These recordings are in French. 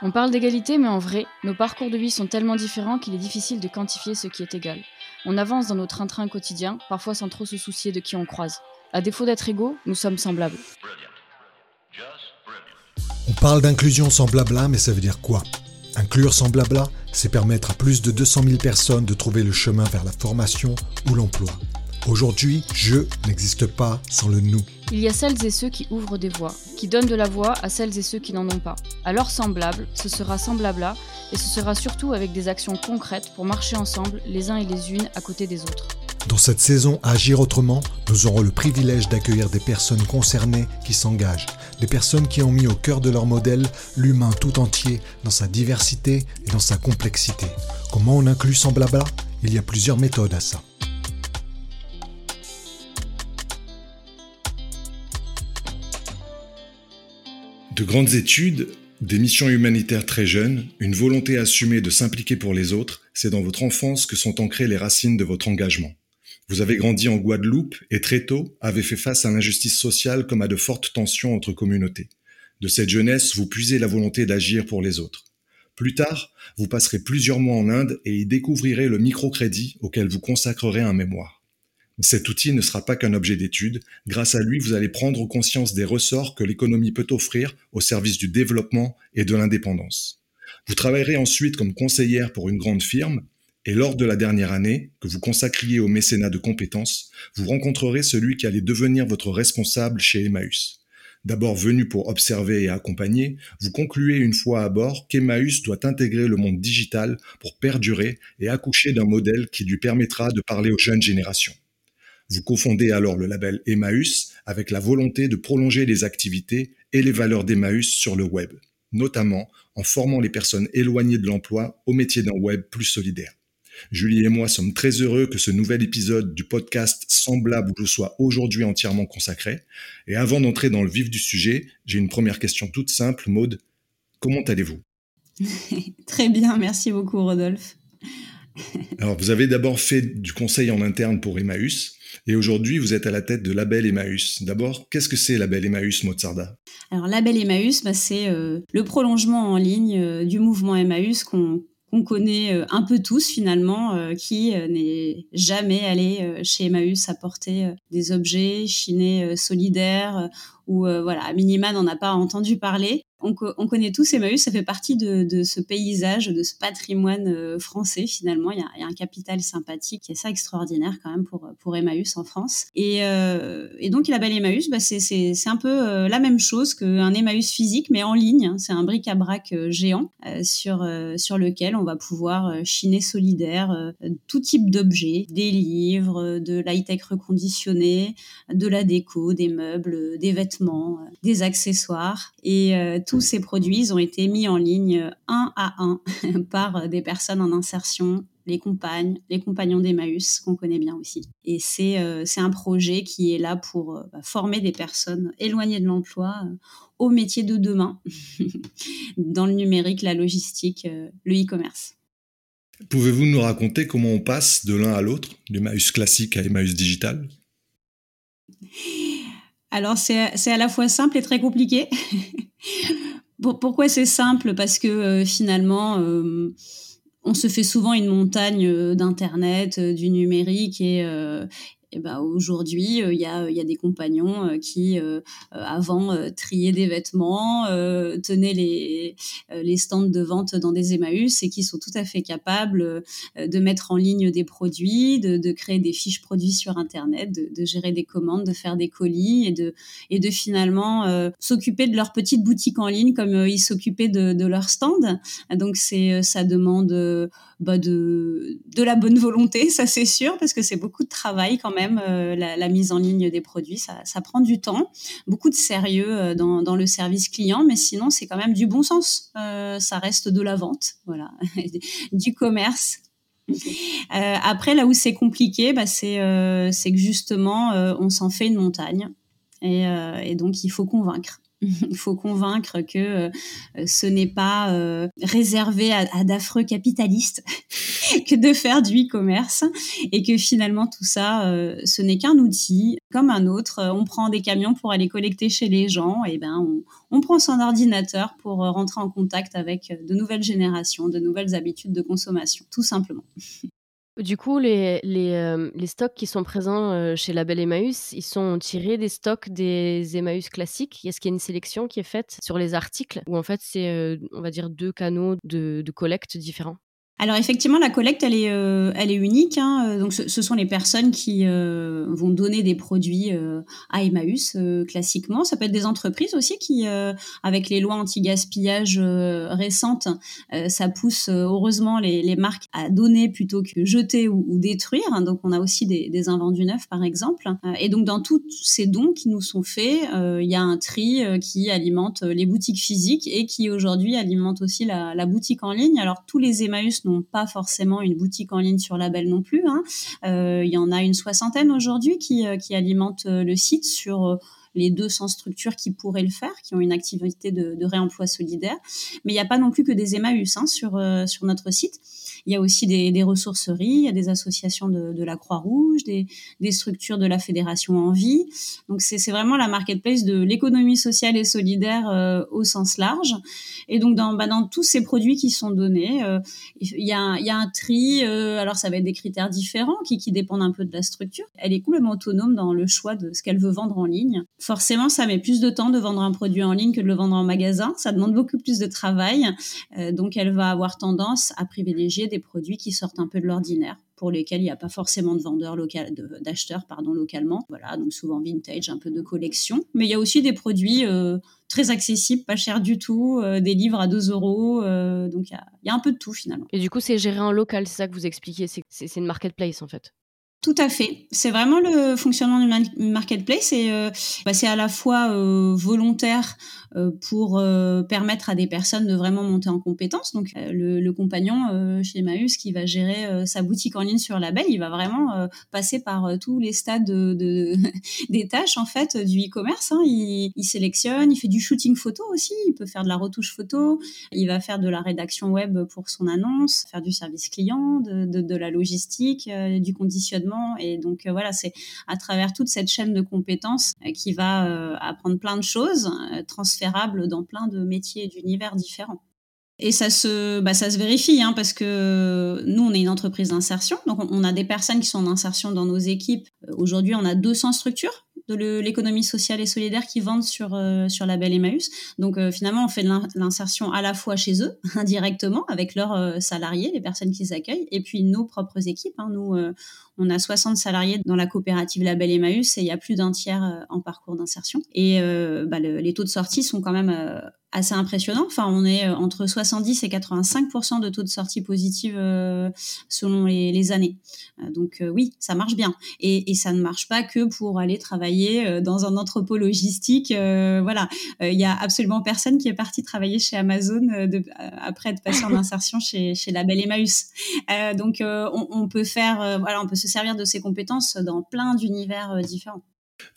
On parle d'égalité, mais en vrai, nos parcours de vie sont tellement différents qu'il est difficile de quantifier ce qui est égal. On avance dans notre train-train quotidien, parfois sans trop se soucier de qui on croise. À défaut d'être égaux, nous sommes semblables. On parle d'inclusion sans blabla, mais ça veut dire quoi? Inclure sans blabla, c'est permettre à plus de 200 000 personnes de trouver le chemin vers la formation ou l'emploi. Aujourd'hui, je n'existe pas sans le nous. Il y a celles et ceux qui ouvrent des voies, qui donnent de la voix à celles et ceux qui n'en ont pas. Alors semblable, ce sera semblable à, et ce sera surtout avec des actions concrètes pour marcher ensemble, les uns et les unes à côté des autres. Dans cette saison Agir autrement, nous aurons le privilège d'accueillir des personnes concernées qui s'engagent, des personnes qui ont mis au cœur de leur modèle l'humain tout entier dans sa diversité et dans sa complexité. Comment on inclut sans blabla Il y a plusieurs méthodes à ça. De grandes études, des missions humanitaires très jeunes, une volonté assumée de s'impliquer pour les autres, c'est dans votre enfance que sont ancrées les racines de votre engagement. Vous avez grandi en Guadeloupe et très tôt avez fait face à l'injustice sociale comme à de fortes tensions entre communautés. De cette jeunesse, vous puisez la volonté d'agir pour les autres. Plus tard, vous passerez plusieurs mois en Inde et y découvrirez le microcrédit auquel vous consacrerez un mémoire. Cet outil ne sera pas qu'un objet d'étude. Grâce à lui, vous allez prendre conscience des ressorts que l'économie peut offrir au service du développement et de l'indépendance. Vous travaillerez ensuite comme conseillère pour une grande firme et lors de la dernière année, que vous consacriez au mécénat de compétences, vous rencontrerez celui qui allait devenir votre responsable chez Emmaüs. D'abord venu pour observer et accompagner, vous concluez une fois à bord qu'Emmaüs doit intégrer le monde digital pour perdurer et accoucher d'un modèle qui lui permettra de parler aux jeunes générations. Vous confondez alors le label Emmaüs avec la volonté de prolonger les activités et les valeurs d'Emmaüs sur le web, notamment en formant les personnes éloignées de l'emploi au métier d'un web plus solidaire. Julie et moi sommes très heureux que ce nouvel épisode du podcast Semblable vous soit aujourd'hui entièrement consacré. Et avant d'entrer dans le vif du sujet, j'ai une première question toute simple. Maude, comment allez-vous? Très bien, merci beaucoup Rodolphe. Alors, vous avez d'abord fait du conseil en interne pour Emmaüs. Et aujourd'hui, vous êtes à la tête de Label Emmaüs. D'abord, qu'est-ce que c'est Label Emmaüs, Mozarda? Alors, Label Emmaüs, bah, c'est euh, le prolongement en ligne euh, du mouvement Emmaüs qu'on connaît euh, un peu tous finalement, qui n'est jamais allé chez Emmaüs apporter des objets, chiner solidaires ou voilà, à minima n'en a pas entendu parler on, connaît tous Emmaüs, ça fait partie de, ce paysage, de ce patrimoine euh, français finalement. Il y, a, un capital sympathique est ça extraordinaire quand même pour, pour Emmaüs en France. Et, euh, donc la belle Emmaüs, bah, c'est un peu euh, la même chose qu'un Emmaüs physique, mais en ligne. Hein. C'est un bric-à-brac géant sur, sur lequel on va pouvoir chiner solidaire tout type d'objets, des livres, de l'high-tech reconditionné, de la déco, des meubles, des vêtements, des accessoires. Et tous ces produits ont été mis en ligne un à un par des personnes en insertion, les compagnes, les compagnons d'Emmaüs, qu'on connaît bien aussi. Et c'est euh, un projet qui est là pour euh, bah, former des personnes éloignées de l'emploi euh, au métier de demain, dans le numérique, la logistique, le e-commerce. Pouvez-vous nous raconter comment on passe de l'un à l'autre, d'Emmaüs classique à Emmaüs digital? Alors c'est à la fois simple et très compliqué. Pourquoi c'est simple? Parce que euh, finalement, euh, on se fait souvent une montagne euh, d'Internet, du numérique, et, et ben aujourd'hui, il y a, y, a, des compagnons qui, avant, triaient des vêtements, tenaient les, les stands de vente dans des Emmaüs et qui sont tout à fait capables de mettre en ligne des produits, de, de créer des fiches produits sur Internet, de, de, gérer des commandes, de faire des colis et de, et de finalement s'occuper de leur petite boutique en ligne comme ils s'occupaient de, de leur stand. Donc, c'est ça demande bah de, de la bonne volonté, ça c'est sûr, parce que c'est beaucoup de travail quand même, euh, la, mise en ligne des produits, ça, prend du temps, beaucoup de sérieux euh, dans, le service client, mais sinon c'est quand même du bon sens, euh, ça reste de la vente, voilà, du commerce. Après, là où c'est compliqué, bah, c'est que justement, on s'en fait une montagne. Et, donc, il faut convaincre. Il faut convaincre que ce n'est pas réservé à, d'affreux capitalistes que de faire du e-commerce et que finalement tout ça, ce n'est qu'un outil comme un autre. On prend des camions pour aller collecter chez les gens et ben on prend son ordinateur pour rentrer en contact avec de nouvelles générations, de nouvelles habitudes de consommation, tout simplement. Du coup, les, les, euh, les, stocks qui sont présents euh, chez Label Emmaüs, ils sont tirés des stocks des Emmaüs classiques. Est-ce qu'il y a une sélection qui est faite sur les articles ou en fait c'est, euh, on va dire, deux canaux de, de collecte différents alors effectivement, la collecte, elle est, euh, elle est unique. Hein. Donc ce, sont les personnes qui euh, vont donner des produits euh, à Emmaüs classiquement. Ça peut être des entreprises aussi qui, avec les lois anti-gaspillage récentes, ça pousse heureusement les, les, marques à donner plutôt que jeter ou, ou détruire. Hein. Donc on a aussi des, des, invendus neufs par exemple. Et donc dans tous ces dons qui nous sont faits, il y a un tri qui alimente les boutiques physiques et qui aujourd'hui alimente aussi la, la boutique en ligne. Alors tous les Emmaüs pas forcément une boutique en ligne sur label non plus. Hein. Euh, il y en a une soixantaine aujourd'hui qui, euh, qui alimentent euh, le site sur les 200 structures qui pourraient le faire, qui ont une activité de, réemploi solidaire. Mais il n'y a pas non plus que des Emmaüs hein, sur, sur notre site. Il y a aussi des, ressourceries, il y a des associations de, la Croix-Rouge, des, structures de la Fédération Envie. Donc c'est vraiment la marketplace de l'économie sociale et solidaire euh, au sens large. Et donc dans, bah, dans tous ces produits qui sont donnés, euh, il, y a il y a un tri. Euh, alors ça va être des critères différents qui, qui dépendent un peu de la structure. Elle est complètement autonome dans le choix de ce qu'elle veut vendre en ligne. Forcément, ça met plus de temps de vendre un produit en ligne que de le vendre en magasin. Ça demande beaucoup plus de travail. donc elle va avoir tendance à privilégier des produits qui sortent un peu de l'ordinaire pour lesquels il n'y a pas forcément de vendeurs local, d'acheteurs pardon localement. Voilà, donc souvent vintage, un peu de collection. Mais il y a aussi des produits euh, très accessibles, pas chers du tout, euh, des livres à 2 euros. Euh, donc il y, a, un peu de tout finalement. Et du coup, c'est géré en local, c'est ça que vous expliquez C'est une marketplace en fait? Tout à fait. C'est vraiment le fonctionnement du marketplace et bah, c'est à la fois volontaire euh, pour euh, permettre à des personnes de vraiment monter en compétence. Donc euh, le, compagnon chez Emmaüs qui va gérer sa boutique en ligne sur label, il va vraiment passer par tous les stades de, des tâches en fait du e-commerce. Hein. Il, il, sélectionne, il fait du shooting photo aussi, il peut faire de la retouche photo, il va faire de la rédaction web pour son annonce, faire du service client, de, de, de la logistique, du conditionnement. Et donc voilà, c'est à travers toute cette chaîne de compétences qui va apprendre plein de choses, dans plein de métiers et d'univers différents. Et ça se, bah, ça se vérifie, hein, parce que nous, on est une entreprise d'insertion. Donc, on a des personnes qui sont en insertion dans nos équipes. Euh, aujourd'hui, on a 200 structures de l'économie sociale et solidaire qui vendent sur, euh, sur Label Emmaüs. Donc, euh, finalement, on fait de l'insertion à la fois chez eux, indirectement, avec leurs salariés, les personnes qu'ils accueillent, et puis nos propres équipes. Hein. Nous, on a 60 salariés dans la coopérative Label Emmaüs et il y a plus d'un tiers euh, en parcours d'insertion. Et euh, bah, les taux de sortie sont quand même euh, assez impressionnants. Enfin, on est entre 70 et 85% de taux de sortie positive selon les, années. donc oui, ça marche bien. Et, ça ne marche pas que pour aller travailler dans un entrepôt logistique. voilà, il y a absolument personne qui est parti travailler chez Amazon de, après être passé en insertion chez, chez Label Emmaüs. donc on, on, peut faire, voilà, on peut se servir de ses compétences dans plein d'univers euh, différents.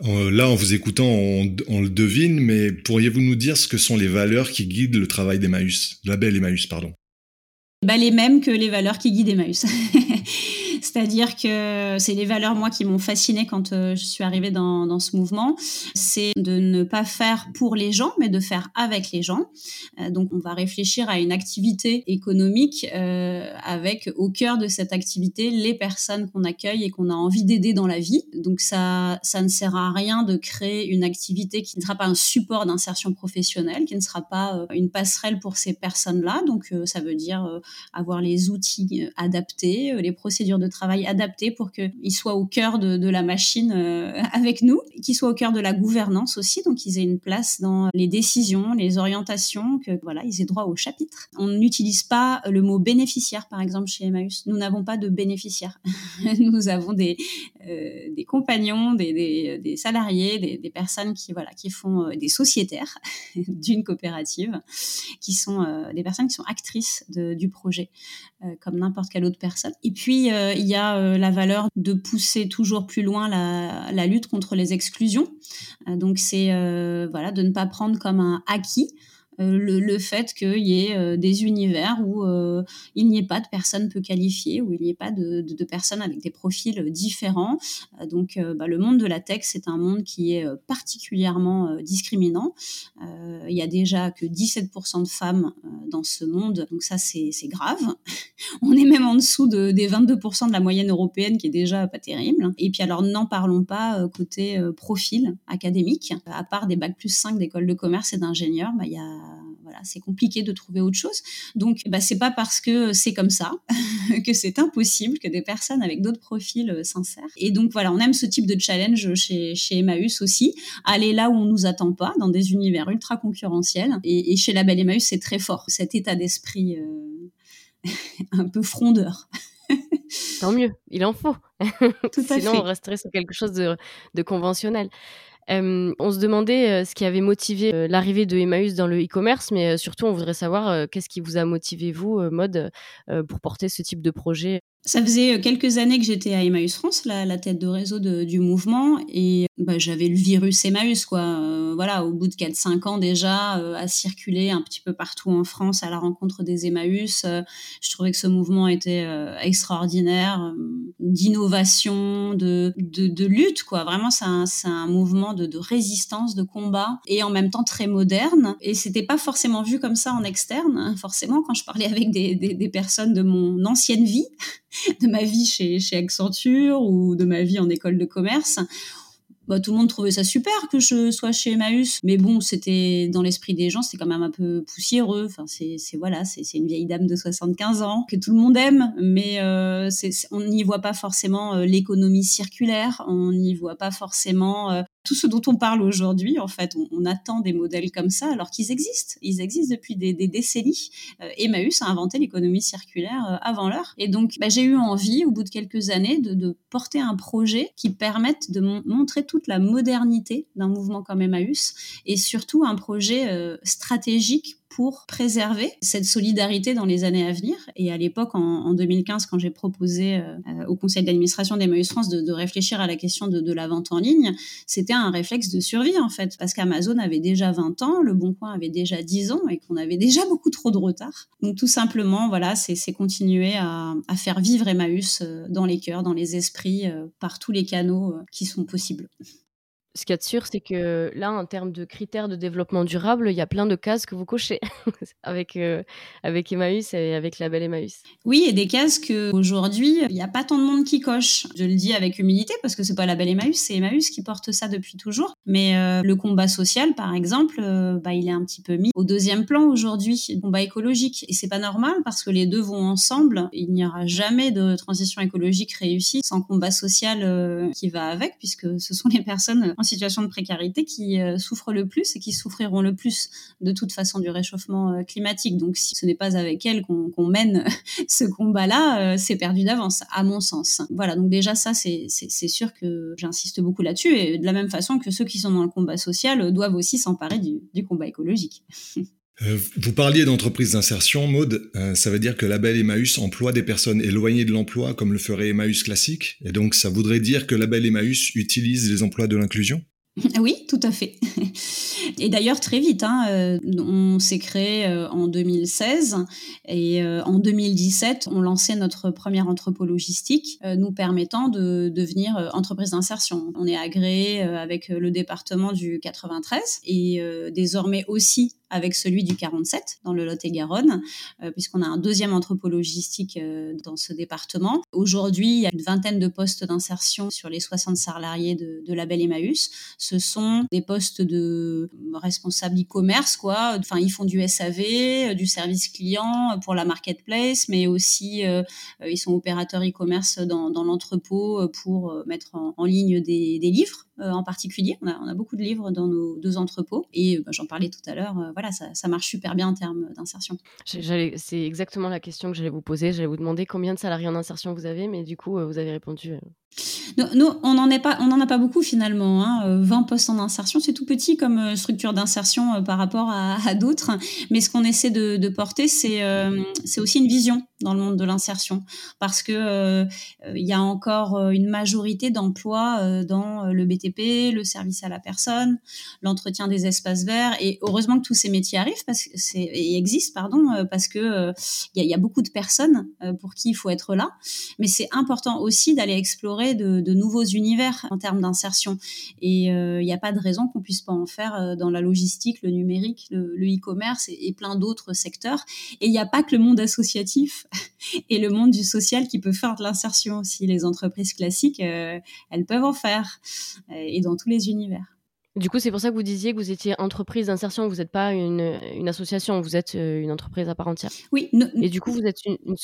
Euh, là, en vous écoutant, on, le devine, mais pourriez-vous nous dire ce que sont les valeurs qui guident le travail d'Emmaüs, la belle Emmaüs, pardon? Bah, Les mêmes que les valeurs qui guident Emmaüs. C'est-à-dire que c'est les valeurs, moi, qui m'ont fascinée quand euh, je suis arrivée dans, ce mouvement. C'est de ne pas faire pour les gens, mais de faire avec les gens. Euh, donc, on va réfléchir à une activité économique euh, avec au cœur de cette activité les personnes qu'on accueille et qu'on a envie d'aider dans la vie. Donc, ça, ça ne sert à rien de créer une activité qui ne sera pas un support d'insertion professionnelle, qui ne sera pas une passerelle pour ces personnes-là. Donc, ça veut dire avoir les outils adaptés, les procédures de travail adapté pour qu'ils soient au cœur de, la machine euh, avec nous, qu'ils soient au cœur de la gouvernance aussi, donc qu'ils aient une place dans les décisions, les orientations, que voilà, ils aient droit au chapitre. On n'utilise pas le mot bénéficiaire, par exemple, chez Emmaüs. Nous n'avons pas de bénéficiaires. nous avons des, euh, des compagnons, des, salariés, des, personnes qui, voilà, qui font euh, des sociétaires d'une coopérative, qui sont des personnes qui sont actrices du projet. comme n'importe quelle autre personne. Et puis, il y a la valeur de pousser toujours plus loin la, la lutte contre les exclusions. donc, c'est voilà, de ne pas prendre comme un acquis euh, le, fait qu'il y ait euh, des univers où euh, il n'y ait pas de personnes peu qualifiées, où il n'y ait pas de, personnes avec des profils différents. donc bah, le monde de la tech, c'est un monde qui est particulièrement discriminant. il y a déjà que 17% de femmes dans ce monde, donc ça c'est grave. On est même en dessous de, des 22% de la moyenne européenne, qui est déjà pas terrible. Et puis alors n'en parlons pas côté profil académique. À part des bacs plus 5 d'école de commerce et d'ingénieurs, bah, il y a voilà, c'est compliqué de trouver autre chose. Donc, bah, c'est pas parce que c'est comme ça que c'est impossible que des personnes avec d'autres profils euh, s'insèrent. Et donc, voilà, on aime ce type de challenge chez, chez Emmaüs aussi. Aller là où on nous attend pas, dans des univers ultra concurrentiels. Et, chez la belle Emmaüs, c'est très fort, cet état d'esprit euh, un peu frondeur. Tant mieux, il en faut. Sinon, on resterait sur quelque chose de, de conventionnel on se demandait ce qui avait motivé l'arrivée de Emmaüs dans le e-commerce, mais surtout on voudrait savoir qu'est-ce qui vous a motivé, vous, mode, pour porter ce type de projet? Ça faisait quelques années que j'étais à Emmaüs France, la, tête de réseau du mouvement, et bah, j'avais le virus Emmaüs, quoi. voilà, au bout de 4-5 ans déjà, à circuler un petit peu partout en France à la rencontre des Emmaüs, je trouvais que ce mouvement était extraordinaire, d'innovation, de, de, lutte, quoi. Vraiment, c'est un, un mouvement de, de, résistance, de combat, et en même temps très moderne. Et c'était pas forcément vu comme ça en externe, hein, forcément, quand je parlais avec des, des personnes de mon ancienne vie. de ma vie chez, chez Accenture ou de ma vie en école de commerce. Bah, tout le monde trouvait ça super que je sois chez Emmaüs. Mais bon, c'était dans l'esprit des gens, c'était quand même un peu poussiéreux. Enfin, c'est, voilà, c'est, une vieille dame de 75 ans que tout le monde aime, mais euh, on n'y voit pas forcément euh, l'économie circulaire, on n'y voit pas forcément euh, tout ce dont on parle aujourd'hui, en fait, on, attend des modèles comme ça alors qu'ils existent. Ils existent depuis des, décennies. Euh, Emmaüs a inventé l'économie circulaire euh, avant l'heure. Et donc, bah, j'ai eu envie, au bout de quelques années, de, porter un projet qui permette de montrer toute la modernité d'un mouvement comme Emmaüs et surtout un projet euh, stratégique pour préserver cette solidarité dans les années à venir. Et à l'époque, en, 2015, quand j'ai proposé euh, au conseil d'administration d'Emmaüs France de, réfléchir à la question de, la vente en ligne, c'était un réflexe de survie en fait, parce qu'Amazon avait déjà 20 ans, Le Bon Coin avait déjà 10 ans et qu'on avait déjà beaucoup trop de retard. Donc tout simplement, voilà, c'est continuer à, faire vivre Emmaüs euh, dans les cœurs, dans les esprits, euh, par tous les canaux qui sont possibles. Ce qu'il y a de sûr, c'est que là, en termes de critères de développement durable, il y a plein de cases que vous cochez avec, euh, avec Emmaüs et avec la belle Emmaüs. Oui, et des cases qu'aujourd'hui, il n'y a pas tant de monde qui coche. Je le dis avec humilité parce que c'est pas la belle Emmaüs, c'est Emmaüs qui porte ça depuis toujours. Mais euh, le combat social, par exemple, euh, bah, il est un petit peu mis au deuxième plan aujourd'hui, le combat écologique. Et c'est pas normal parce que les deux vont ensemble. Il n'y aura jamais de transition écologique réussie sans combat social qui va avec, puisque ce sont les personnes en situation de précarité qui euh, souffrent le plus et qui souffriront le plus de toute façon du réchauffement euh, climatique. Donc si ce n'est pas avec elles qu'on mène ce combat-là, euh, c'est perdu d'avance, à mon sens. Voilà, donc déjà ça, c'est sûr que j'insiste beaucoup là-dessus, et de la même façon que ceux qui sont dans le combat social doivent aussi s'emparer du, du combat écologique. vous parliez d'entreprise d'insertion, Maude. ça veut dire que la belle Emmaüs emploie des personnes éloignées de l'emploi comme le ferait Emmaüs classique. Et donc, ça voudrait dire que la belle Emmaüs utilise les emplois de l'inclusion? Oui, tout à fait. Et d'ailleurs, très vite, hein, euh, on s'est créé euh, en 2016 et euh, en 2017, on lançait notre première entrepôt logistique, nous permettant de devenir entreprise d'insertion. On est agréé avec le département du 93 et désormais aussi avec celui du 47 dans le Lot-et-Garonne, puisqu'on a un deuxième entrepôt logistique dans ce département. Aujourd'hui, il y a une vingtaine de postes d'insertion sur les 60 salariés de, de Label Emmaüs. Ce sont des postes de responsables e-commerce, quoi. Enfin, ils font du SAV, euh, du service client pour la marketplace, mais aussi ils sont opérateurs e-commerce dans, dans l'entrepôt pour mettre en, en ligne des, des livres en particulier. On a, on a, beaucoup de livres dans nos deux entrepôts et bah, j'en parlais tout à l'heure voilà, ça, marche super bien en termes d'insertion. C'est exactement la question que j'allais vous poser. J'allais vous demander combien de salariés en insertion vous avez, mais du coup, euh, vous avez répondu. Euh. Nous, on n'en a pas beaucoup finalement. 20 hein. Euh, postes en insertion, c'est tout petit comme structure d'insertion par rapport à, d'autres. Mais ce qu'on essaie de, porter, c'est aussi une vision dans le monde de l'insertion. Parce que euh, il y a encore euh, une majorité d'emplois euh, dans le BTP, le service à la personne, l'entretien des espaces verts. Et heureusement que tous ces métiers arrivent parce et existent pardon parce que il y, a beaucoup de personnes pour qui il faut être là, mais c'est important aussi d'aller explorer de, de, nouveaux univers en termes d'insertion. Et il n'y a pas de raison qu'on puisse pas en faire dans la logistique, le numérique, le e-commerce et, et plein d'autres secteurs et il n'y a pas que le monde associatif et le monde du social qui peut faire de l'insertion aussi. Les entreprises classiques, euh, elles peuvent en faire euh, et dans tous les univers. Du coup, c'est pour ça que vous disiez que vous étiez entreprise d'insertion, vous n'êtes pas une, une, association, vous êtes euh, une entreprise à part entière. Oui. et du coup, vous êtes une, une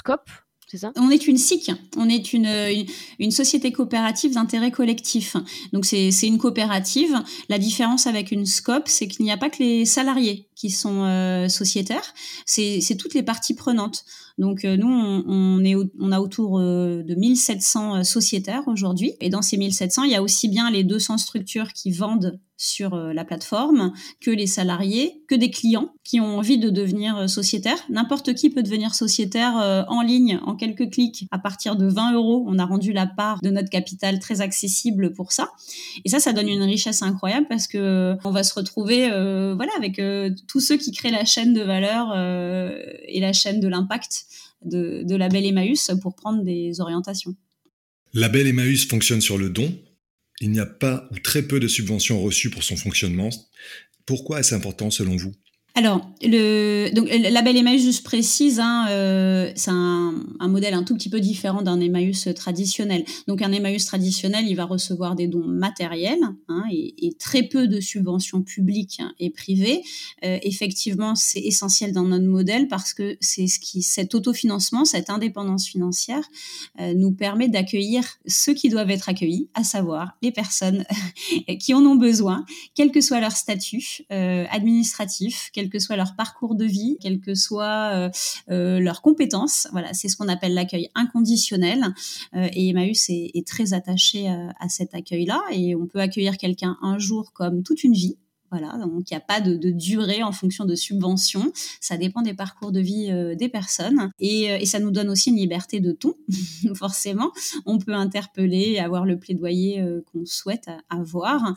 On est une SIC, on est une, une, société coopérative d'intérêt collectif. Donc c'est une coopérative. La différence avec une SCOP, c'est qu'il n'y a pas que les salariés qui sont euh, sociétaires, c'est toutes les parties prenantes. Donc euh, nous, on, est, on a autour euh, de 1700 sociétaires aujourd'hui. Et dans ces 1700, il y a aussi bien les 200 structures qui vendent sur euh, la plateforme que les salariés, que des clients qui ont envie de devenir euh, sociétaires. N'importe qui peut devenir sociétaire euh, en ligne en quelques clics à partir de 20 euros. On a rendu la part de notre capital très accessible pour ça. Et ça, ça donne une richesse incroyable parce que on va se retrouver voilà avec tous ceux qui créent la chaîne de valeur et la chaîne de l'impact de, de Label Emmaüs pour prendre des orientations. Label Emmaüs fonctionne sur le don, il n'y a pas ou très peu de subventions reçues pour son fonctionnement. Pourquoi est-ce important selon vous? Alors, le, donc, le label Emmaüs, juste précise, hein, euh, c'est un, modèle un tout petit peu différent d'un Emmaüs traditionnel. Donc, un Emmaüs traditionnel, il va recevoir des dons matériels hein, et, très peu de subventions publiques et privées. Euh, effectivement, c'est essentiel dans notre modèle parce que c'est ce qui, cet autofinancement, cette indépendance financière, euh, nous permet d'accueillir ceux qui doivent être accueillis, à savoir les personnes qui en ont besoin, quel que soit leur statut administratif, quel que soit leur parcours de vie, quelles que soient euh, euh, leurs compétences. Voilà, c'est ce qu'on appelle l'accueil inconditionnel. Euh, et Emmaüs est, très attaché à, cet accueil-là. Et on peut accueillir quelqu'un un jour comme toute une vie. Voilà, donc il n'y a pas de, durée en fonction de subventions. Ça dépend des parcours de vie des personnes. Et, et, ça nous donne aussi une liberté de ton, forcément. On peut interpeller, avoir le plaidoyer qu'on souhaite avoir.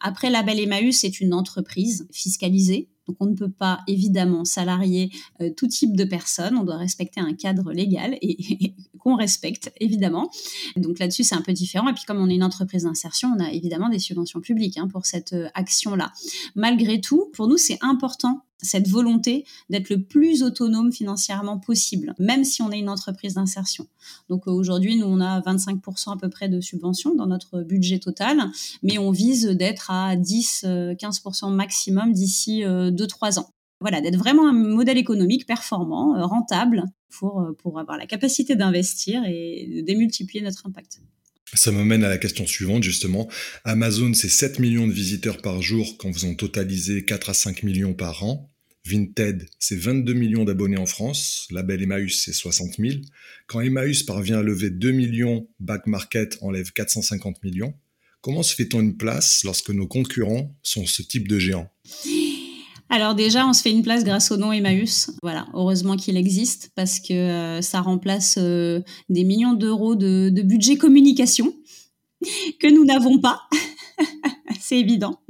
Après, la Belle Emmaüs est une entreprise fiscalisée. Donc on ne peut pas évidemment salarier euh, tout type de personnes, on doit respecter un cadre légal et, qu'on respecte évidemment. Donc là-dessus c'est un peu différent. Et puis comme on est une entreprise d'insertion, on a évidemment des subventions publiques hein, pour cette euh, action-là. Malgré tout, pour nous c'est important cette volonté d'être le plus autonome financièrement possible, même si on est une entreprise d'insertion. Donc euh, aujourd'hui, nous, on a 25% à peu près de subventions dans notre budget total, mais on vise d'être à 10-15% euh, maximum d'ici 2-3 euh, ans. Voilà, d'être vraiment un modèle économique performant, rentable, pour, pour avoir la capacité d'investir et de démultiplier notre impact. Ça me mène à la question suivante, justement. Amazon, c'est 7 millions de visiteurs par jour quand vous en totalisez 4 à 5 millions par an. Vinted, c'est 22 millions d'abonnés en France. Label Emmaüs, c'est 60 000. Quand Emmaüs parvient à lever 2 millions, Back Market enlève 450 millions. Comment se fait-on une place lorsque nos concurrents sont ce type de géants? Alors déjà, on se fait une place grâce au nom Emmaüs. Voilà, heureusement qu'il existe parce que euh, ça remplace euh, des millions d'euros de, budget communication que nous n'avons pas. C'est évident.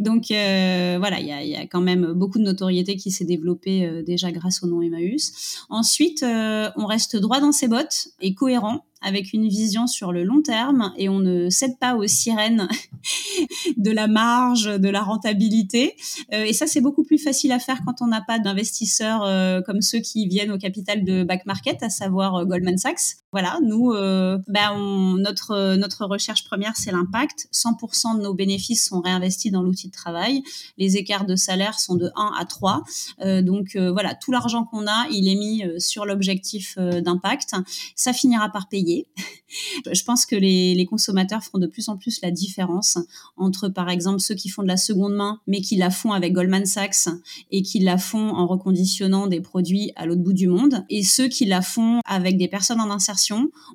Donc euh, voilà, il y a, y a, quand même beaucoup de notoriété qui s'est développée déjà grâce au nom Emmaüs. Ensuite, on reste droit dans ses bottes et cohérent avec une vision sur le long terme et on ne cède pas aux sirènes de la marge, de la rentabilité. Euh, et ça, c'est beaucoup plus facile à faire quand on n'a pas d'investisseurs euh, comme ceux qui viennent au capital de back market, à savoir euh, Goldman Sachs. Voilà, nous, euh, ben on, notre notre recherche première, c'est l'impact. 100% de nos bénéfices sont réinvestis dans l'outil de travail. Les écarts de salaire sont de 1 à 3. Euh, donc voilà, tout l'argent qu'on a, il est mis sur l'objectif d'impact. Ça finira par payer Je pense que les, les, consommateurs feront de plus en plus la différence entre, par exemple, ceux qui font de la seconde main, mais qui la font avec Goldman Sachs et qui la font en reconditionnant des produits à l'autre bout du monde, et ceux qui la font avec des personnes en insertion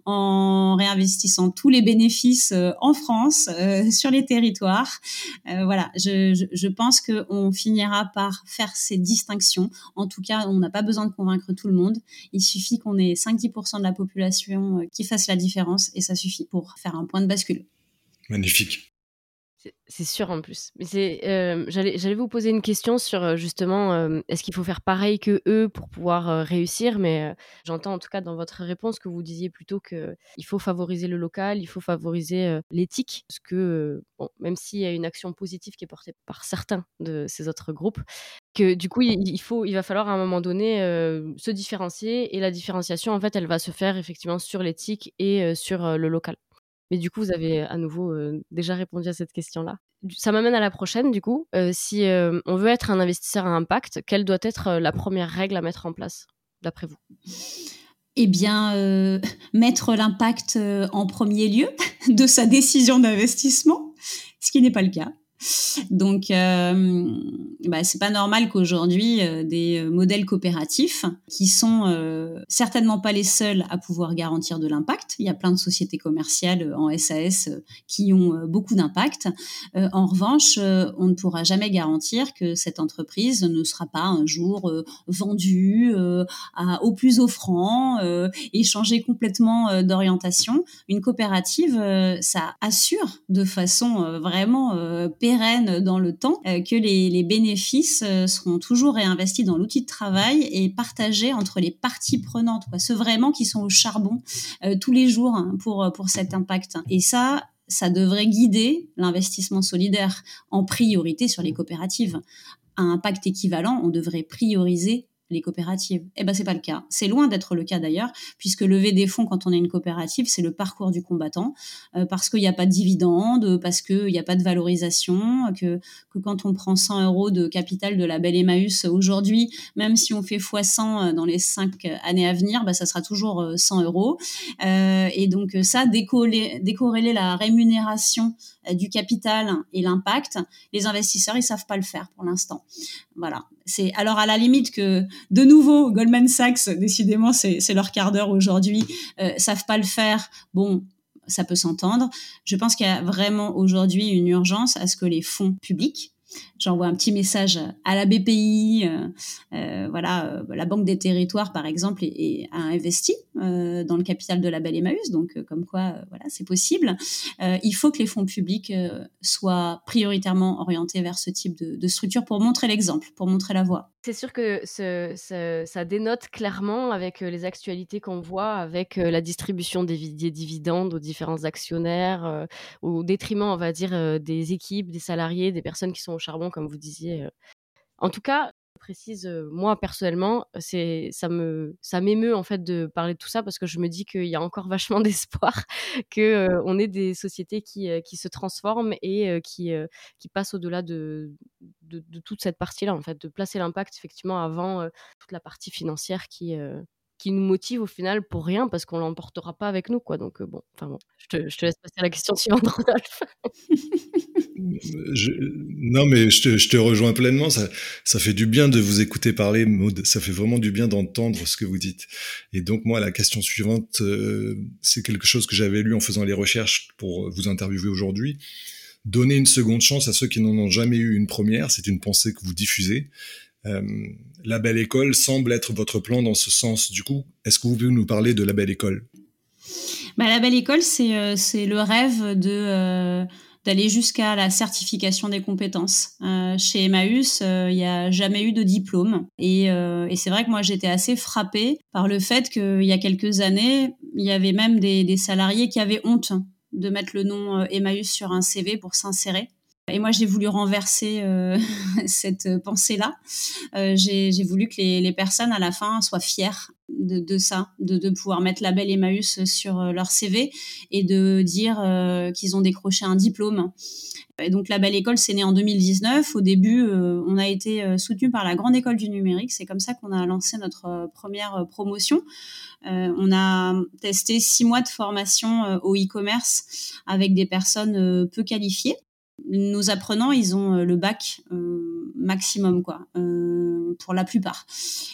en réinvestissant tous les bénéfices en France, sur les territoires. voilà, je, je, je pense qu'on finira par faire ces distinctions. En tout cas, on n'a pas besoin de convaincre tout le monde. Il suffit qu'on ait 5-10% de la population qui fasse la différence et ça suffit pour faire un point de bascule. Magnifique. C'est sûr en plus. Mais c'est, euh, j'allais, vous poser une question sur euh, justement, euh, est-ce qu'il faut faire pareil que eux pour pouvoir réussir? Mais j'entends en tout cas dans votre réponse que vous disiez plutôt que il faut favoriser le local, il faut favoriser l'éthique, parce que même s'il y a une action positive qui est portée par certains de ces autres groupes, que du coup il, faut, il va falloir à un moment donné se différencier et la différenciation en fait, elle va se faire effectivement sur l'éthique et sur le local. Mais du coup, vous avez à nouveau déjà répondu à cette question-là. Ça m'amène à la prochaine, du coup. si on veut être un investisseur à impact, quelle doit être la première règle à mettre en place, d'après vous? Eh bien, mettre l'impact en premier lieu de sa décision d'investissement, ce qui n'est pas le cas. Donc, euh, bah, c'est pas normal qu'aujourd'hui euh, des euh, modèles coopératifs, qui sont euh, certainement pas les seuls à pouvoir garantir de l'impact, il y a plein de sociétés commerciales en SAS qui ont beaucoup d'impact. en revanche, on ne pourra jamais garantir que cette entreprise ne sera pas un jour vendue au plus offrant et changer complètement d'orientation. Une coopérative, ça assure de façon vraiment pérenne dans le temps, euh, que les, bénéfices euh, seront toujours réinvestis dans l'outil de travail et partagés entre les parties prenantes, ceux vraiment qui sont au charbon euh, tous les jours hein, pour, pour cet impact. Et ça, ça devrait guider l'investissement solidaire en priorité sur les coopératives. À impact équivalent, on devrait prioriser les coopératives. Eh ben c'est pas le cas. C'est loin d'être le cas d'ailleurs, puisque lever des fonds quand on est une coopérative, c'est le parcours du combattant, euh, parce qu'il n'y a pas de dividendes, parce qu'il n'y a pas de valorisation, que, que quand on prend 100 euros de capital de la belle Emmaüs aujourd'hui, même si on fait x100 euh, dans les cinq années à venir, bah, ça sera toujours 100 euh, euros. Euh, et donc ça, décorréler la rémunération du capital et l'impact, les investisseurs ils savent pas le faire pour l'instant. Voilà. C'est alors à la limite que de nouveau Goldman Sachs, décidément c'est leur quart d'heure aujourd'hui, euh, savent pas le faire. Bon, ça peut s'entendre. Je pense qu'il y a vraiment aujourd'hui une urgence à ce que les fonds publics J'envoie un petit message à la BPI, euh, euh, voilà, euh, la Banque des Territoires par exemple, et, a investi dans le capital de la Belle Emmaüs, donc comme quoi, voilà, c'est possible. il faut que les fonds publics soient prioritairement orientés vers ce type de, structure pour montrer l'exemple, pour montrer la voie. C'est sûr que ça dénote clairement avec les actualités qu'on voit, avec la distribution des, dividendes aux différents actionnaires, au détriment, on va dire, des équipes, des salariés, des personnes qui sont charbon comme vous disiez. En tout cas, je précise, moi personnellement, c'est ça ça m'émeut en fait de parler de tout ça parce que je me dis qu'il y a encore vachement d'espoir que on ait des sociétés qui, qui se transforment et qui qui passent au-delà de, de, toute cette partie-là en fait, de placer l'impact effectivement avant toute la partie financière qui qui nous motive au final pour rien parce qu'on l'emportera pas avec nous quoi donc bon enfin bon je te, je te, laisse passer à la question suivante non, mais je te, rejoins pleinement. Ça, ça fait du bien de vous écouter parler, Maud. Ça fait vraiment du bien d'entendre ce que vous dites. Et donc, moi, la question suivante, euh, c'est quelque chose que j'avais lu en faisant les recherches pour vous interviewer aujourd'hui. Donner une seconde chance à ceux qui n'en ont jamais eu une première, c'est une pensée que vous diffusez. Euh, la belle école semble être votre plan dans ce sens. Du coup, est-ce que vous pouvez nous parler de la belle école? Bah, La belle école, c'est euh, le rêve de... D'aller jusqu'à la certification des compétences. Euh, chez Emmaüs, euh, il n'y a jamais eu de diplôme. Et, euh, et c'est vrai que moi, j'étais assez frappée par le fait qu'il y a quelques années, il y avait même des, salariés qui avaient honte de mettre le nom Emmaüs sur un CV pour s'insérer. Et moi, j'ai voulu renverser cette pensée-là. J'ai voulu que les, les, personnes, à la fin, soient fières de, de ça, de, de, pouvoir mettre la belle Emmaüs sur euh, leur CV et de dire euh, qu'ils ont décroché un diplôme. Et donc, la belle école, c'est né en 2019. Au début, euh, on a été soutenu par la Grande École du Numérique. C'est comme ça qu'on a lancé notre première promotion. on a testé six mois de formation au e-commerce avec des personnes peu qualifiées nos apprenants, ils ont euh, le bac euh, maximum, quoi. Euh, pour la plupart.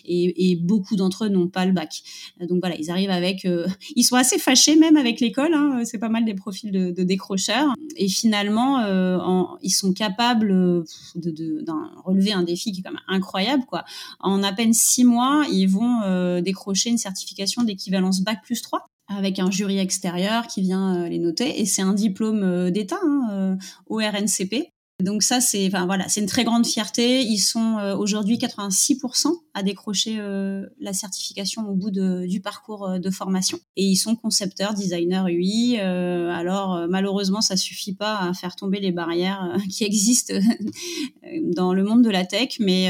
Et, beaucoup d'entre eux n'ont pas le bac. Donc voilà, ils arrivent avec, ils sont assez fâchés même avec l'école. Hein, c'est pas mal des profils de, décrocheurs. Et finalement, ils sont capables de, de, relever un défi qui est quand même incroyable quoi. En à peine six mois, ils vont décrocher une certification d'équivalence bac plus 3 avec un jury extérieur qui vient euh, les noter. Et c'est un diplôme euh, d'État hein, euh, au RNCP. Donc ça, c'est enfin, voilà, c'est une très grande fierté. Ils sont aujourd'hui 86% à décrocher la certification au bout du parcours de formation. Et ils sont concepteurs, designers UI. alors malheureusement, ça suffit pas à faire tomber les barrières qui existent dans le monde de la tech, mais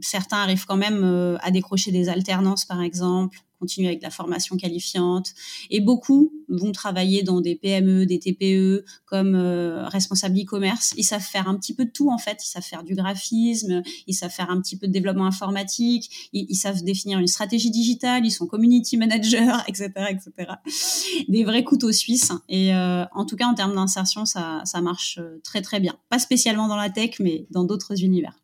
certains arrivent quand même à décrocher des alternances, par exemple, continuer avec la formation qualifiante. Et beaucoup vont travailler dans des PME, des TPE, comme euh, responsables e-commerce. Ils savent faire un petit peu de tout, en fait. Ils savent faire du graphisme, ils savent faire un petit peu de développement informatique, ils, savent définir une stratégie digitale, ils sont community managers, etc., etc. Des vrais couteaux suisses. Et euh, en tout cas, en termes d'insertion, ça, ça marche euh, très, très bien. Pas spécialement dans la tech, mais dans d'autres univers.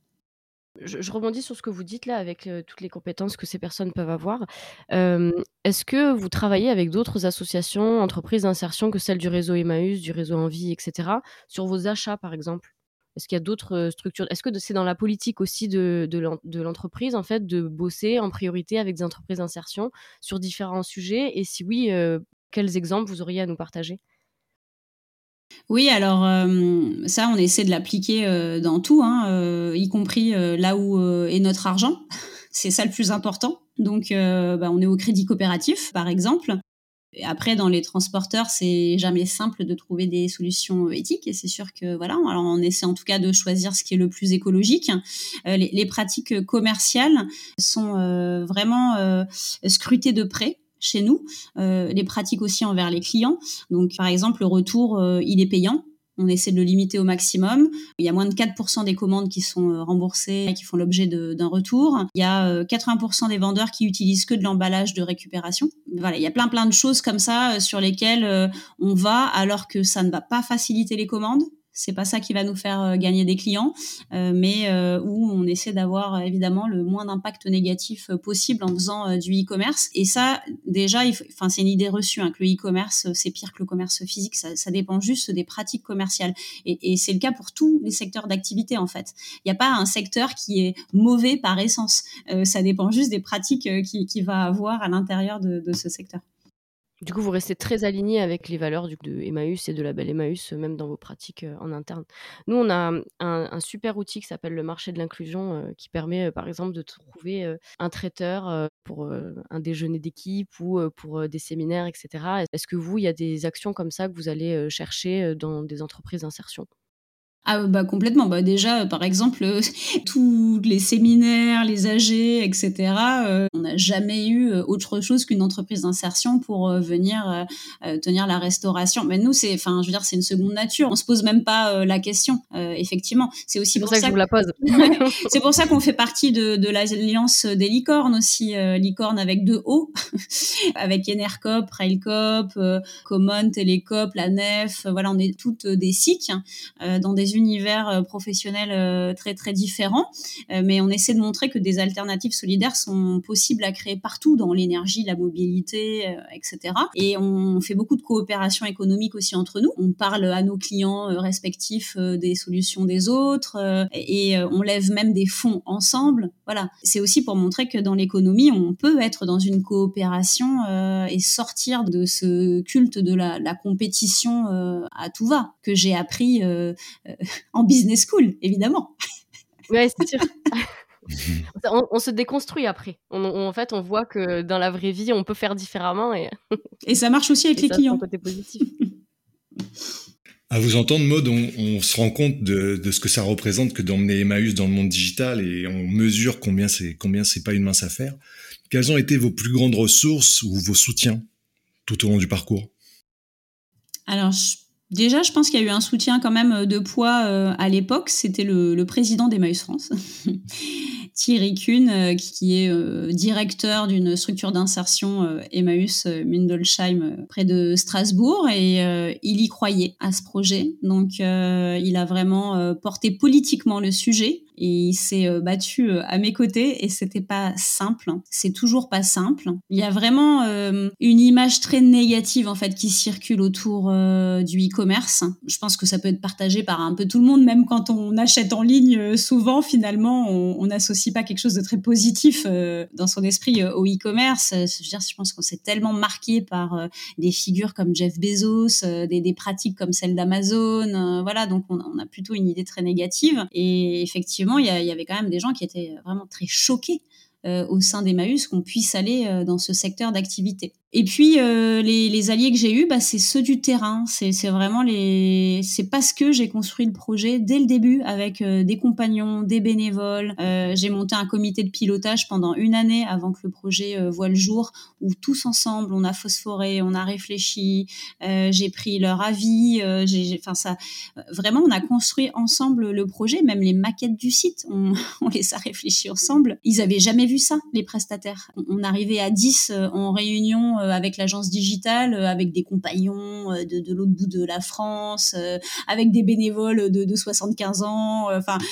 Je, rebondis sur ce que vous dites là avec toutes les compétences que ces personnes peuvent avoir. Est-ce que vous travaillez avec d'autres associations, entreprises d'insertion que celles du réseau Emmaüs, du réseau Envie, etc., sur vos achats par exemple? Est-ce qu'il y a d'autres structures? Est-ce que c'est dans la politique aussi de, de l'entreprise en fait de bosser en priorité avec des entreprises d'insertion sur différents sujets? Et si oui, quels exemples vous auriez à nous partager? Oui, alors euh, ça, on essaie de l'appliquer euh, dans tout, hein, euh, y compris là où est notre argent. C'est ça le plus important. Donc, bah, on est au crédit coopératif, par exemple. Après, dans les transporteurs, c'est jamais simple de trouver des solutions éthiques. Et c'est sûr que voilà, alors on essaie en tout cas de choisir ce qui est le plus écologique. les, pratiques commerciales sont vraiment scrutées de près chez nous, euh, les pratiques aussi envers les clients. Donc, par exemple, le retour, euh, il est payant. On essaie de le limiter au maximum. Il y a moins de 4% des commandes qui sont euh, remboursées et qui font l'objet d'un retour. Il y a 80% des vendeurs qui utilisent que de l'emballage de récupération. Voilà, il y a plein plein de choses comme ça sur lesquelles on va alors que ça ne va pas faciliter les commandes c'est pas ça qui va nous faire euh, gagner des clients, euh, mais euh, où on essaie d'avoir évidemment le moins d'impact négatif possible en faisant du e-commerce. Et ça, déjà, enfin, c'est une idée reçue hein, que le e-commerce c'est pire que le commerce physique. Ça, ça dépend juste des pratiques commerciales, et, et c'est le cas pour tous les secteurs d'activité en fait. Il n'y a pas un secteur qui est mauvais par essence. ça dépend juste des pratiques qu'il qui va avoir à l'intérieur de, de ce secteur. Du coup, vous restez très aligné avec les valeurs de Emmaüs et de la belle Emmaüs, même dans vos pratiques euh, en interne. Nous, on a un, super outil qui s'appelle le marché de l'inclusion, euh, qui permet, euh, par exemple, de trouver un traiteur pour un déjeuner d'équipe ou pour des séminaires, etc. Est-ce que vous, il y a des actions comme ça que vous allez chercher dans des entreprises d'insertion? Ah bah complètement. Bah déjà, par exemple, tous les séminaires, les AG, etc. Euh, on n'a jamais eu euh, autre chose qu'une entreprise d'insertion pour euh, venir tenir la restauration. Mais nous, c'est, enfin, je veux dire, c'est une seconde nature. On se pose même pas la question. effectivement, c'est aussi pour, ça, que je vous la pose. c'est pour ça qu'on fait partie de, de l'alliance des licornes aussi, licorne avec deux O, avec Enercop, Railcop, Common, Télécop, la Nef. voilà, on est toutes des SIC dans des univers euh, professionnels euh, très très différents, euh, mais on essaie de montrer que des alternatives solidaires sont possibles à créer partout dans l'énergie, la mobilité, etc. Et on fait beaucoup de coopération économique aussi entre nous. On parle à nos clients respectifs des solutions des autres et on lève même des fonds ensemble. Voilà, c'est aussi pour montrer que dans l'économie, on peut être dans une coopération et sortir de ce culte de la, la compétition à tout va que j'ai appris en business school, évidemment. Oui, c'est sûr. on, se déconstruit après. en fait, on voit que dans la vraie vie, on peut faire différemment. Et, et ça marche aussi avec les clients. côté positif. À vous entendre, Maud, on, se rend compte de, ce que ça représente que d'emmener Emmaüs dans le monde digital et on mesure combien c'est combien c'est pas une mince affaire. Quelles ont été vos plus grandes ressources ou vos soutiens tout au long du parcours? Alors, Déjà, je pense qu'il y a eu un soutien quand même euh, de poids euh, à l'époque. C'était le, président d'Emmaüs France, Thierry Kuhn, euh, qui est directeur d'une structure d'insertion Emmaüs Mundelsheim près de Strasbourg. Et il y croyait à ce projet. Donc, il a vraiment porté politiquement le sujet. Et il s'est battu à mes côtés et c'était pas simple. C'est toujours pas simple. Il y a vraiment une image très négative en fait qui circule autour du e-commerce. Je pense que ça peut être partagé par un peu tout le monde, même quand on achète en ligne. Souvent, finalement, on n'associe pas quelque chose de très positif dans son esprit au e-commerce. Je veux dire, je pense qu'on s'est tellement marqué par des figures comme Jeff Bezos, des, pratiques comme celle d'Amazon. voilà, donc on, on, a plutôt une idée très négative. Et effectivement, il y, avait quand même des gens qui étaient vraiment très choqués euh, au sein d'Emmaüs qu'on puisse aller euh, dans ce secteur d'activité. Et puis euh, les, les, alliés que j'ai eus, bah, c'est ceux du terrain. C'est vraiment les. C'est parce que j'ai construit le projet dès le début avec euh, des compagnons, des bénévoles. Euh, j'ai monté un comité de pilotage pendant une année avant que le projet euh, voit le jour, où tous ensemble on a phosphoré, on a réfléchi. j'ai pris leur avis. j'ai, enfin ça, vraiment on a construit ensemble le projet, même les maquettes du site, on, on les a réfléchis ensemble. Ils avaient jamais vu ça, les prestataires. On, on arrivait à 10 en réunion euh, avec l'agence digitale, euh, avec des compagnons euh, de, de l'autre bout de la France, avec des bénévoles de, de 75 ans. Enfin.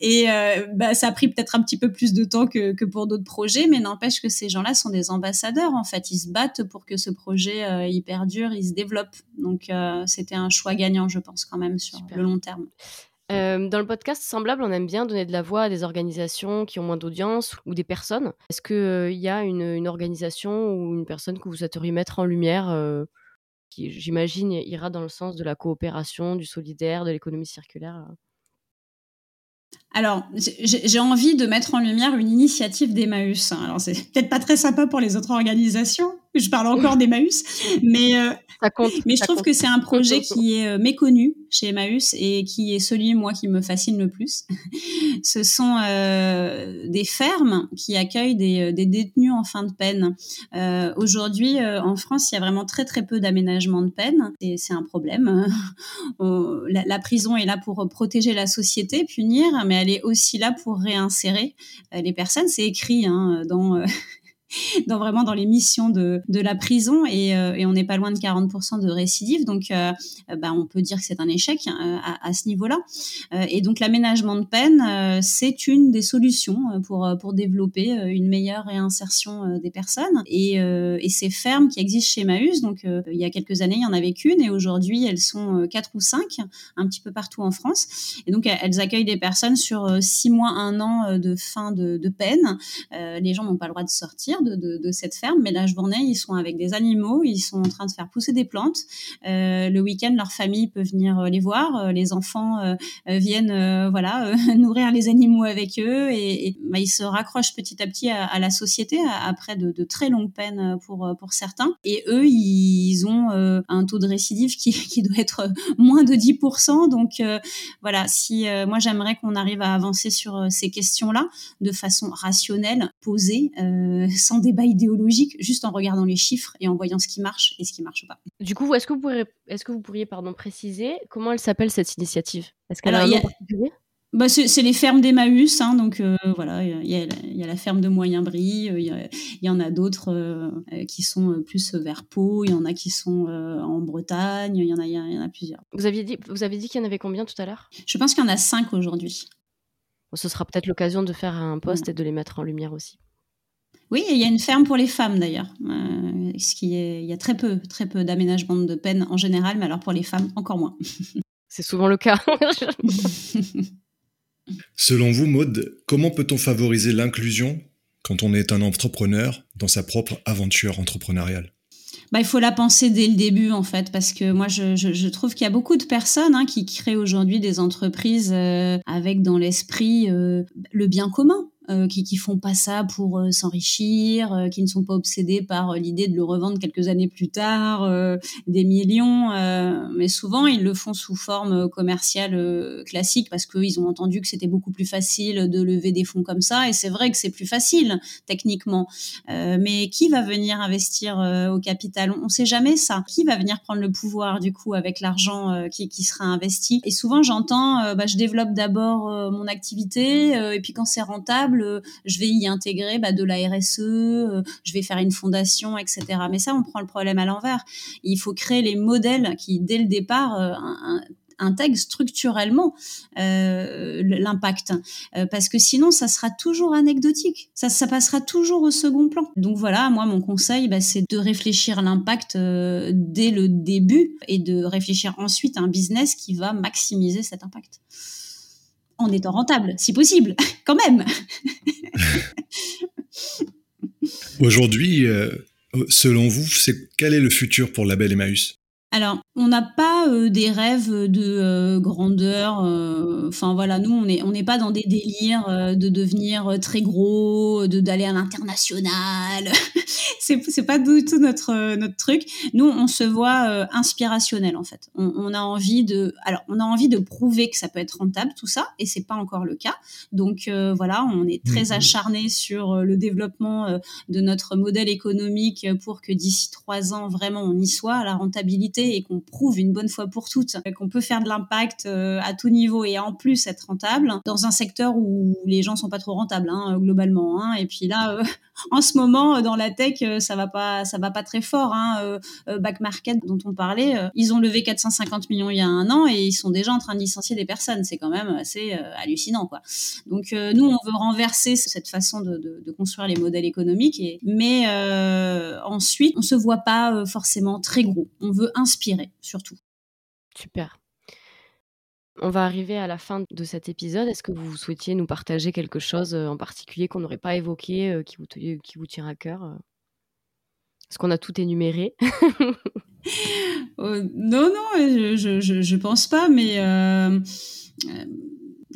Et bah, ça a pris peut-être un petit peu plus de temps que, que pour d'autres projets, mais n'empêche que ces gens-là sont des ambassadeurs. En fait, ils se battent pour que ce projet euh, il perdure, il se développe. Donc, c'était un choix gagnant, je pense, quand même sur le long terme. Euh, dans le podcast Semblable, on aime bien donner de la voix à des organisations qui ont moins d'audience ou des personnes. Est-ce qu'il euh, y a une, organisation ou une personne que vous souhaiteriez mettre en lumière euh, qui, j'imagine, ira dans le sens de la coopération, du solidaire, de l'économie circulaire alors, j'ai envie de mettre en lumière une initiative d'Emmaüs. Alors, c'est peut-être pas très sympa pour les autres organisations. Je parle encore d'Emmaüs, mais euh, mais je trouve que c'est un projet qui est euh, méconnu chez Emmaüs et qui est celui moi qui me fascine le plus. Ce sont euh, des fermes qui accueillent des, des, détenus en fin de peine. Aujourd'hui, en France, il y a vraiment très très peu d'aménagement de peine et c'est un problème. la, la prison est là pour protéger la société, punir, mais elle est aussi là pour réinsérer euh, les personnes. C'est écrit hein, dans euh, dans vraiment dans les missions de, de la prison et, euh, on n'est pas loin de 40% de récidive donc euh, bah, on peut dire que c'est un échec hein, à, ce niveau-là. Euh, et donc l'aménagement de peine c'est une des solutions pour pour développer une meilleure réinsertion des personnes. Et, ces fermes qui existent chez Maüs donc il y a quelques années il y en avait qu'une. Et aujourd'hui elles sont quatre ou cinq un petit peu partout en France. Et donc elles accueillent des personnes sur six mois un an de fin de peine. Les gens n'ont pas le droit de sortir de, cette ferme, mais la journée, ils sont avec des animaux, ils sont en train de faire pousser des plantes. Euh, le week-end, leur famille peut venir euh, les voir, euh, les enfants viennent voilà nourrir les animaux avec eux et, bah, ils se raccrochent petit à petit à, la société après de, très longues peines pour pour certains. Et eux, ils ont un taux de récidive qui, doit être moins de 10%. Donc voilà, si moi j'aimerais qu'on arrive à avancer sur ces questions-là de façon rationnelle, posée, sans débat idéologique, juste en regardant les chiffres et en voyant ce qui marche et ce qui marche pas. Du coup, est-ce que vous pourriez, est-ce que vous pourriez pardon, préciser comment elle s'appelle cette initiative Est-ce qu'elle a un nom particulier bah, c'est les fermes d'Emmaüs, hein, donc euh, voilà, il y, y, a la ferme de Moyenbry, euh, il y, y, en a d'autres euh, qui sont plus vers Pau, il y en a qui sont en Bretagne, il y en a, y en a plusieurs. Vous aviez dit, vous avez dit qu'il y en avait combien tout à l'heure Je pense qu'il y en a cinq aujourd'hui. Bon, ce sera peut-être l'occasion de faire un post et de les mettre en lumière aussi. Oui, il y a une ferme pour les femmes d'ailleurs. Euh, ce qui est, il y a très peu, très peu d'aménagement de peine en général, mais alors pour les femmes encore moins. C'est souvent le cas. Selon vous, Maude, comment peut-on favoriser l'inclusion quand on est un entrepreneur dans sa propre aventure entrepreneuriale? Bah, il faut la penser dès le début en fait parce que moi je, je, je trouve qu'il y a beaucoup de personnes hein, qui créent aujourd'hui des entreprises euh, avec dans l'esprit euh, le bien commun qui, qui font pas ça pour euh, s'enrichir, euh, qui ne sont pas obsédés par l'idée de le revendre quelques années plus tard, des millions, mais souvent ils le font sous forme commerciale classique parce qu'ils ont entendu que c'était beaucoup plus facile de lever des fonds comme ça, et c'est vrai que c'est plus facile techniquement. mais qui va venir investir au capital? On ne sait jamais ça. Qui va venir prendre le pouvoir du coup avec l'argent qui, qui sera investi? Et souvent j'entends, bah, je développe d'abord mon activité, et puis quand c'est rentable je vais y intégrer bah, de la RSE, euh, je vais faire une fondation, etc. Mais ça, on prend le problème à l'envers. Il faut créer les modèles qui, dès le départ, euh, intègre structurellement l'impact, parce que sinon ça sera toujours anecdotique, ça, ça passera toujours au second plan. Donc voilà, moi mon conseil, bah, c'est de réfléchir l'impact dès le début et de réfléchir ensuite à un business qui va maximiser cet impact en étant rentable, si possible, quand même. Aujourd'hui, euh, selon vous, quel est le futur pour Label Emmaüs? Alors, on n'a pas euh, des rêves de euh, grandeur. Enfin voilà, nous on n'est on n'est pas dans des délires de devenir très gros, de d'aller à l'international. c'est c'est pas du tout notre notre truc. Nous on se voit inspirationnel en fait. On, on, a envie de alors on a envie de prouver que ça peut être rentable tout ça et c'est pas encore le cas. Donc voilà, on est très mmh acharné sur le développement de notre modèle économique pour que d'ici trois ans vraiment on y soit à la rentabilité et qu'on prouve une bonne fois pour toutes qu'on peut faire de l'impact euh, à tout niveau et en plus être rentable dans un secteur où les gens sont pas trop rentables hein, globalement. Hein. Et puis là, euh, en ce moment, dans la tech, euh, ça va pas, ça va pas très fort. Hein. Back Market dont on parlait, ils ont levé 450 millions il y a un an et ils sont déjà en train de licencier des personnes. C'est quand même assez hallucinant, quoi. Donc nous, on veut renverser cette façon de, construire les modèles économiques, et, mais ensuite, on se voit pas forcément très gros. On veut inspirer surtout. Super. On va arriver à la fin de cet épisode. Est-ce que vous souhaitiez nous partager quelque chose euh, en particulier qu'on n'aurait pas évoqué, euh, qui, vous, qui vous tient à cœur euh? Est-ce qu'on a tout énuméré Non, non, je, ne pense pas, mais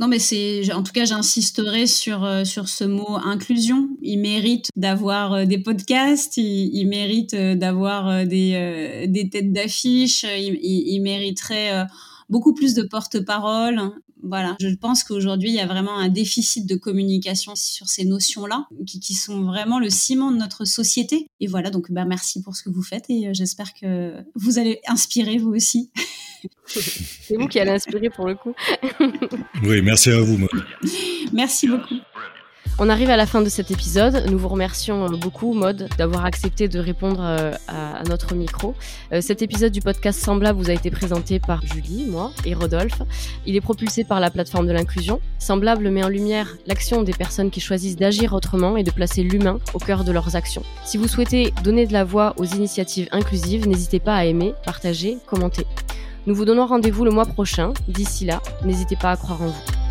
non, mais c'est, en tout cas, j'insisterai sur euh, sur ce mot inclusion. Il mérite d'avoir euh, des podcasts, il, mérite euh, d'avoir des des têtes d'affiche, il, mériterait beaucoup plus de porte-parole. Voilà, je pense qu'aujourd'hui, il y a vraiment un déficit de communication sur ces notions-là, qui, qui, sont vraiment le ciment de notre société. Et voilà, donc bah, merci pour ce que vous faites et j'espère que vous allez inspirer vous aussi. C'est vous qui allez inspirer pour le coup. oui, merci à vous. Merci beaucoup. On arrive à la fin de cet épisode. Nous vous remercions beaucoup, Mode, d'avoir accepté de répondre euh, à, notre micro. Euh, cet épisode du podcast Semblable vous a été présenté par Julie, moi et Rodolphe. Il est propulsé par la plateforme de l'inclusion. Semblable met en lumière l'action des personnes qui choisissent d'agir autrement et de placer l'humain au cœur de leurs actions. Si vous souhaitez donner de la voix aux initiatives inclusives, n'hésitez pas à aimer, partager, commenter. Nous vous donnons rendez-vous le mois prochain. D'ici là, n'hésitez pas à croire en vous.